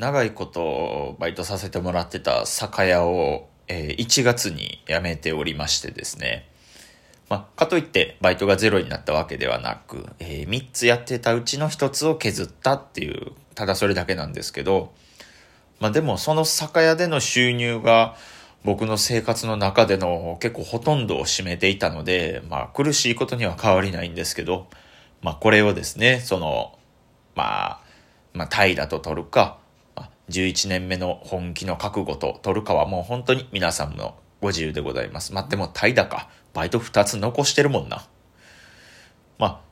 長いことバイトさせてもらってた酒屋を、えー、1月に辞めておりましてですね。まあ、かといってバイトがゼロになったわけではなく、えー、3つやってたうちの1つを削ったっていう、ただそれだけなんですけど、まあでもその酒屋での収入が僕の生活の中での結構ほとんどを占めていたので、まあ苦しいことには変わりないんですけど、まあこれをですね、その、まあ、まあ怠惰と取るか、11年目の本気の覚悟と取るかはもう本当に皆さんのご自由でございます。まあ、でも怠惰か。バイト2つ残してるもんな。ま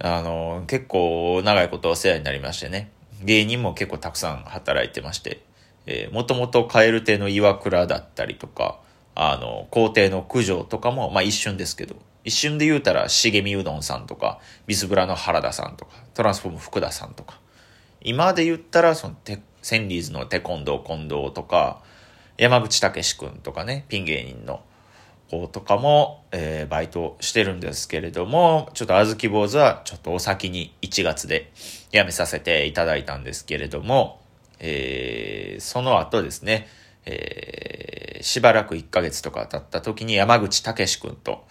あ、あの、結構長いことお世話になりましてね。芸人も結構たくさん働いてまして、えー、もともと蛙亭の岩倉だったりとか、あの、皇帝の九条とかも、まあ一瞬ですけど、一瞬で言うたら、茂みうどんさんとか、ビスブラの原田さんとか、トランスフォーム福田さんとか、今で言ったら、その鉄、センリーズのテコンドー近藤とか、山口武史くんとかね、ピン芸人の子とかも、えー、バイトしてるんですけれども、ちょっとあずき坊主はちょっとお先に1月で辞めさせていただいたんですけれども、えー、その後ですね、えー、しばらく1ヶ月とか経った時に山口武史くんと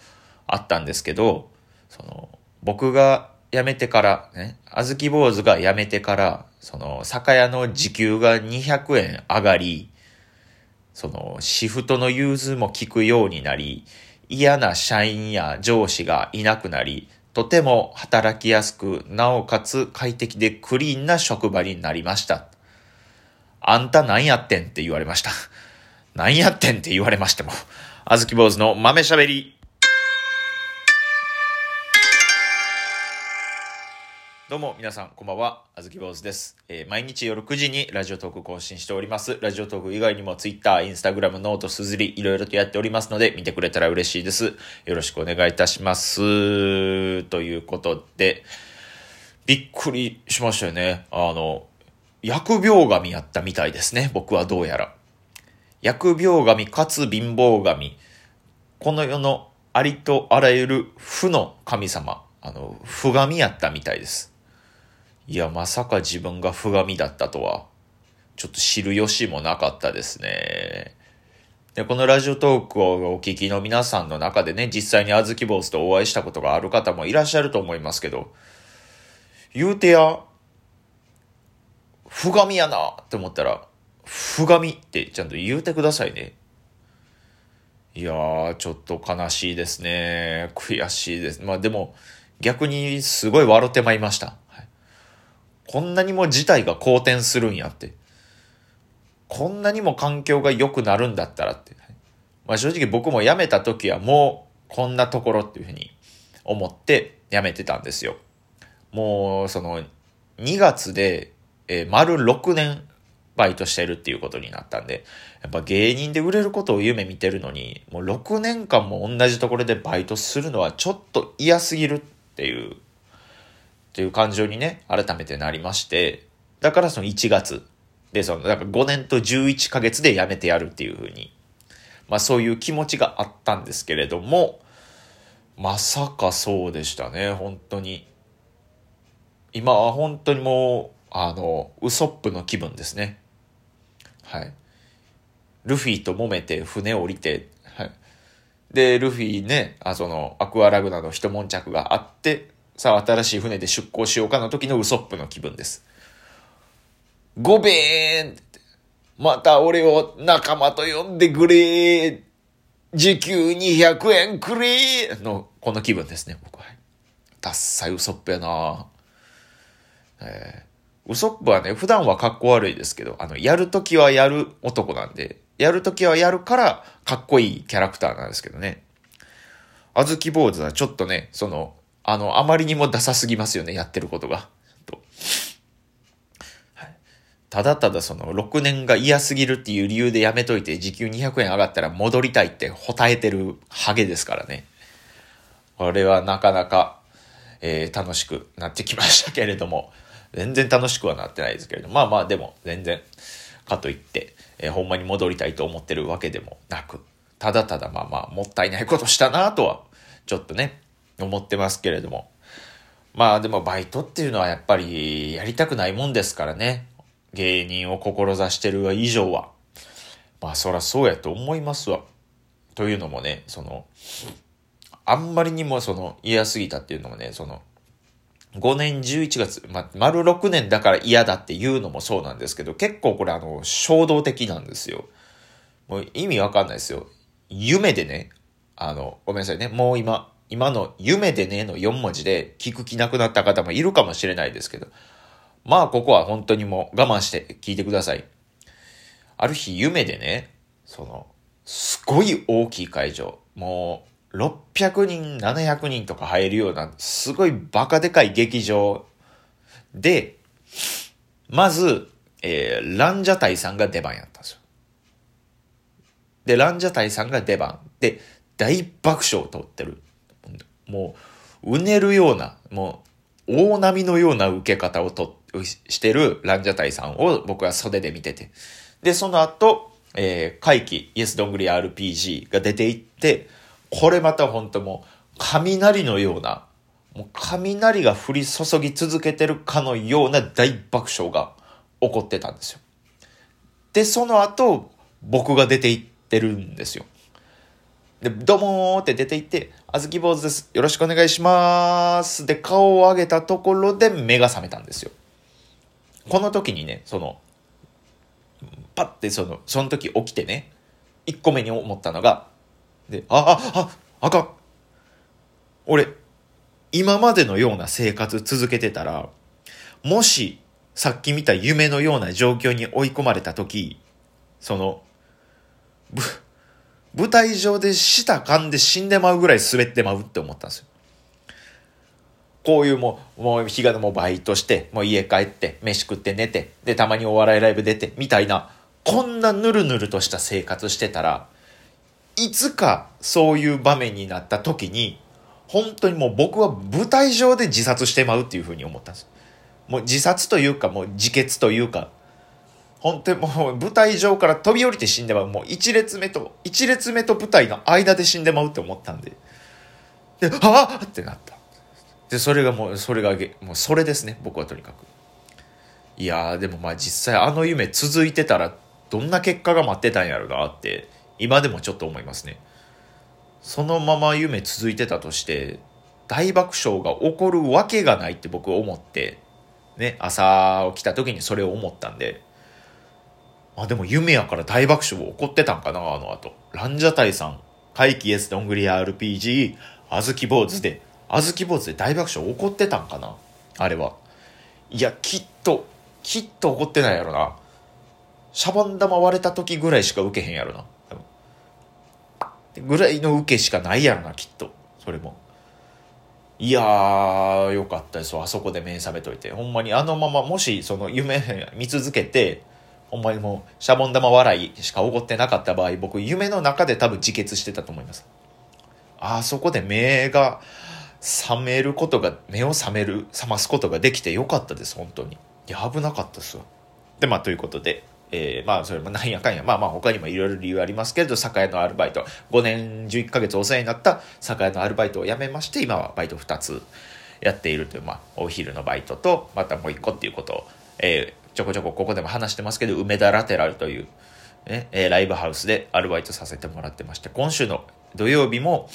会ったんですけど、その、僕が辞めてから、ね、あずき坊主が辞めてから、その、酒屋の時給が200円上がり、その、シフトの融通も効くようになり、嫌な社員や上司がいなくなり、とても働きやすく、なおかつ快適でクリーンな職場になりました。あんた何やってんって言われました。何やってんって言われましても。あずき坊主の豆しゃべり。どうも皆さんこんばんは、あずき坊主です、えー、毎日夜9時にラジオトーク更新しております。ラジオトーク以外にも Twitter、Instagram、ノート、すずり、いろいろとやっておりますので、見てくれたら嬉しいです。よろしくお願いいたします。ということで、びっくりしましたよね。あの、疫病神やったみたいですね。僕はどうやら。疫病神かつ貧乏神。この世のありとあらゆる負の神様。あの、不神やったみたいです。いや、まさか自分が不神だったとは、ちょっと知る由もなかったですね。で、このラジオトークをお聞きの皆さんの中でね、実際にあずき坊主とお会いしたことがある方もいらっしゃると思いますけど、言うてや、不神やなって思ったら、不神ってちゃんと言うてくださいね。いやー、ちょっと悲しいですね。悔しいです。まあでも、逆にすごい笑ってまいりました。はいこんなにも事態が好転するんやって。こんなにも環境が良くなるんだったらって。まあ正直僕も辞めた時はもうこんなところっていうふうに思って辞めてたんですよ。もうその2月で、えー、丸6年バイトしてるっていうことになったんで、やっぱ芸人で売れることを夢見てるのに、もう6年間も同じところでバイトするのはちょっと嫌すぎるっていうっていう感情にね、改めてなりまして、だからその1月で、その、だか5年と11ヶ月で辞めてやるっていうふうに、まあそういう気持ちがあったんですけれども、まさかそうでしたね、本当に。今は本当にもう、あの、ウソップの気分ですね。はい。ルフィと揉めて船降りて、はい。で、ルフィね、あ、その、アクアラグナの一悶着があって、さあ新しい船で出港しようかの時のウソップの気分です。ごべーんまた俺を仲間と呼んでくれ時給200円くれの、この気分ですね、僕は。ダッサいウソップやなえー、ウソップはね、普段は格好悪いですけど、あの、やるときはやる男なんで、やるときはやるからかっこいいキャラクターなんですけどね。あずき坊主はちょっとね、その、あの、あまりにもダサすぎますよね、やってることが。と。ただただその、6年が嫌すぎるっていう理由でやめといて、時給200円上がったら戻りたいってほたえてるハゲですからね。これはなかなか、えー、楽しくなってきましたけれども、全然楽しくはなってないですけれども、まあまあでも、全然、かといって、えー、ほんまに戻りたいと思ってるわけでもなく、ただただまあまあ、もったいないことしたなとは、ちょっとね、思ってますけれども。まあでもバイトっていうのはやっぱりやりたくないもんですからね。芸人を志してる以上は。まあそらそうやと思いますわ。というのもね、その、あんまりにもその嫌すぎたっていうのもね、その、5年11月、ま、丸6年だから嫌だっていうのもそうなんですけど、結構これあの、衝動的なんですよ。もう意味わかんないですよ。夢でね、あの、ごめんなさいね、もう今、今の夢でねの4文字で聞く気なくなった方もいるかもしれないですけど、まあここは本当にもう我慢して聞いてください。ある日夢でね、その、すごい大きい会場、もう600人、700人とか入るような、すごいバカでかい劇場で、まず、えー、ランジャタイさんが出番やったんですよ。で、ランジャタイさんが出番。で、大爆笑を取ってる。もう、うねるような、もう、大波のような受け方をと、してるランジャタイさんを僕は袖で見てて。で、その後、えー、怪奇、イエスどんぐり RPG が出ていって、これまた本当もう、雷のような、もう雷が降り注ぎ続けてるかのような大爆笑が起こってたんですよ。で、その後、僕が出ていってるんですよ。で、どうもーって出て行って、あずき坊主です。よろしくお願いします。で、顔を上げたところで目が覚めたんですよ。この時にね、その、パッてその、その時起きてね、1個目に思ったのが、で、あ、あ、あ、あかん。俺、今までのような生活続けてたら、もし、さっき見た夢のような状況に追い込まれた時、その、ぶ、舞台上で舌噛んで死んでまうぐらい滑ってまうって思ったんですよ。こういうもう、もう日がもうバイトして、もう家帰って、飯食って寝て、で、たまにお笑いライブ出て、みたいな、こんなぬるぬるとした生活してたら、いつかそういう場面になった時に、本当にもう僕は舞台上で自殺してまうっていうふうに思ったんです。もう自殺というか、もう自決というか、本当にもう舞台上から飛び降りて死んでまう。もう一列目と、一列目と舞台の間で死んでまうって思ったんで。で、ああってなった。で、それがもう、それが、もうそれですね、僕はとにかく。いやー、でもまあ実際あの夢続いてたら、どんな結果が待ってたんやろなって、今でもちょっと思いますね。そのまま夢続いてたとして、大爆笑が起こるわけがないって僕思って、ね、朝起きた時にそれを思ったんで、あ、でも夢やから大爆笑起こってたんかな、あの後。ランジャタイさん、怪奇エスどんぐり RPG、あずき坊主で、あずき坊主で大爆笑起こってたんかなあれは。いや、きっと、きっと起こってないやろな。シャボン玉割れた時ぐらいしか受けへんやろな。ぐらいの受けしかないやろな、きっと。それも。いやー、よかったですあそこで目覚めといて。ほんまにあのまま、もしその夢見続けて、ほんまにもう、シャボン玉笑いしか起こってなかった場合、僕、夢の中で多分自決してたと思います。あそこで目が覚めることが、目を覚める、覚ますことができてよかったです、本当に。や、危なかったっすわ。で、まあ、ということで、えー、まあ、それもなんやかんや、まあまあ、他にもいろいろ理由ありますけれど、酒屋のアルバイト、5年11ヶ月お世話になった酒屋のアルバイトを辞めまして、今はバイト2つやっているという、まあ、お昼のバイトと、またもう1個っていうことを、えー、ちょこちょこここでも話してますけど、梅田ラテラルという、ね、えライブハウスでアルバイトさせてもらってまして、今週の土曜日も、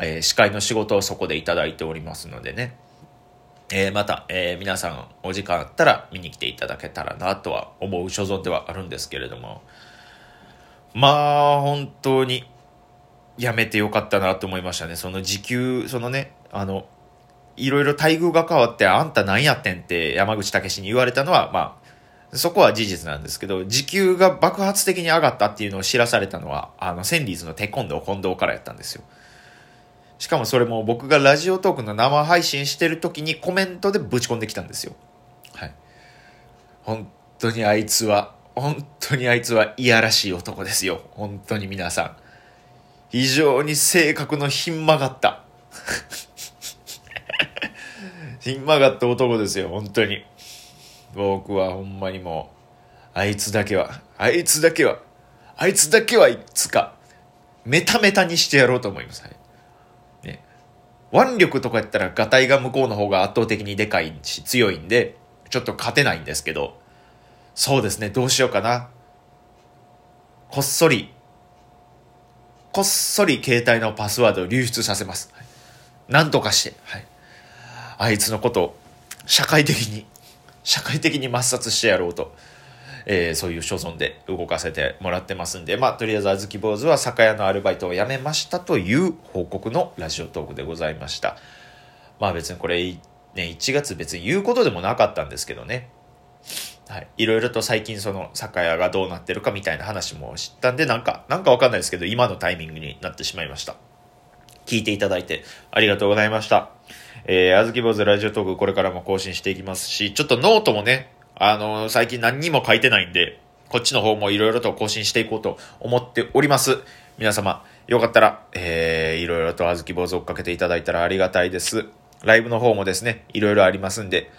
えー、司会の仕事をそこでいただいておりますのでね、えー、また、えー、皆さんお時間あったら見に来ていただけたらなとは思う所存ではあるんですけれども、まあ、本当に、やめてよかったなと思いましたね。その時給、そのね、あの、いろいろ待遇が変わって、あんた何やってんって山口武に言われたのは、まあ、そこは事実なんですけど、時給が爆発的に上がったっていうのを知らされたのは、あの、センディーズのテコンドー近藤からやったんですよ。しかもそれも僕がラジオトークの生配信してる時にコメントでぶち込んできたんですよ。はい。本当にあいつは、本当にあいつはいやらしい男ですよ。本当に皆さん。非常に性格のひん曲がった。ひん曲がった男ですよ、本当に。僕はほんまにもう、あいつだけは、あいつだけは、あいつだけはいつか、メタメタにしてやろうと思います。はい。ね。腕力とかやったら、ガタイが向こうの方が圧倒的にでかいし、強いんで、ちょっと勝てないんですけど、そうですね、どうしようかな。こっそり、こっそり携帯のパスワードを流出させます。なんとかして、はい。あいつのことを社会的に、社会的に抹殺してやろうと。えー、そういう所存で動かせてもらってますんで、まあ、とりあえず、あずき坊主は酒屋のアルバイトを辞めましたという報告のラジオトークでございました。まあ別にこれ、ね、1月別に言うことでもなかったんですけどね。はい。いろいろと最近その酒屋がどうなってるかみたいな話も知ったんで、なんか、なんかわかんないですけど、今のタイミングになってしまいました。聞いていただいてありがとうございました。えー、あずき坊主ラジオトークこれからも更新していきますし、ちょっとノートもね、あの、最近何にも書いてないんで、こっちの方もいろいろと更新していこうと思っております。皆様、よかったら、えー、いろいろとあずき坊主追っかけていただいたらありがたいです。ライブの方もですね、いろいろありますんで、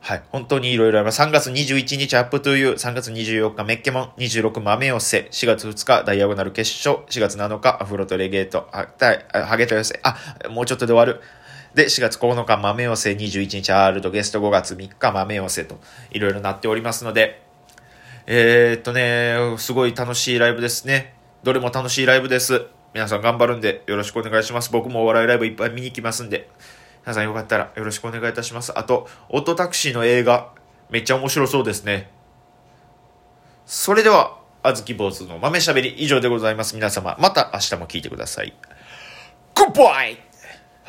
はい。本当にいろいろあります。3月21日アップトゥーユー、3月24日メッケモン、26豆寄せ、4月2日ダイアゴナル決勝、4月7日アフロとレゲート、は、ハゲと寄せ、あ、もうちょっとで終わる。で、4月9日豆寄せ、21日 R とゲスト5月3日豆寄せと、いろいろなっておりますので、えー、っとね、すごい楽しいライブですね。どれも楽しいライブです。皆さん頑張るんでよろしくお願いします。僕もお笑いライブいっぱい見に行きますんで、皆さんよかったらよろしくお願いいたします。あと、オットタクシーの映画、めっちゃ面白そうですね。それでは、あずき坊主の豆しゃべり以上でございます。皆様、また明日も聞いてください。グッバイ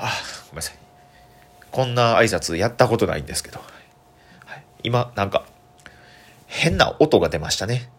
あ、ごめんなさい。こんな挨拶やったことないんですけど。はい、今、なんか、変な音が出ましたね。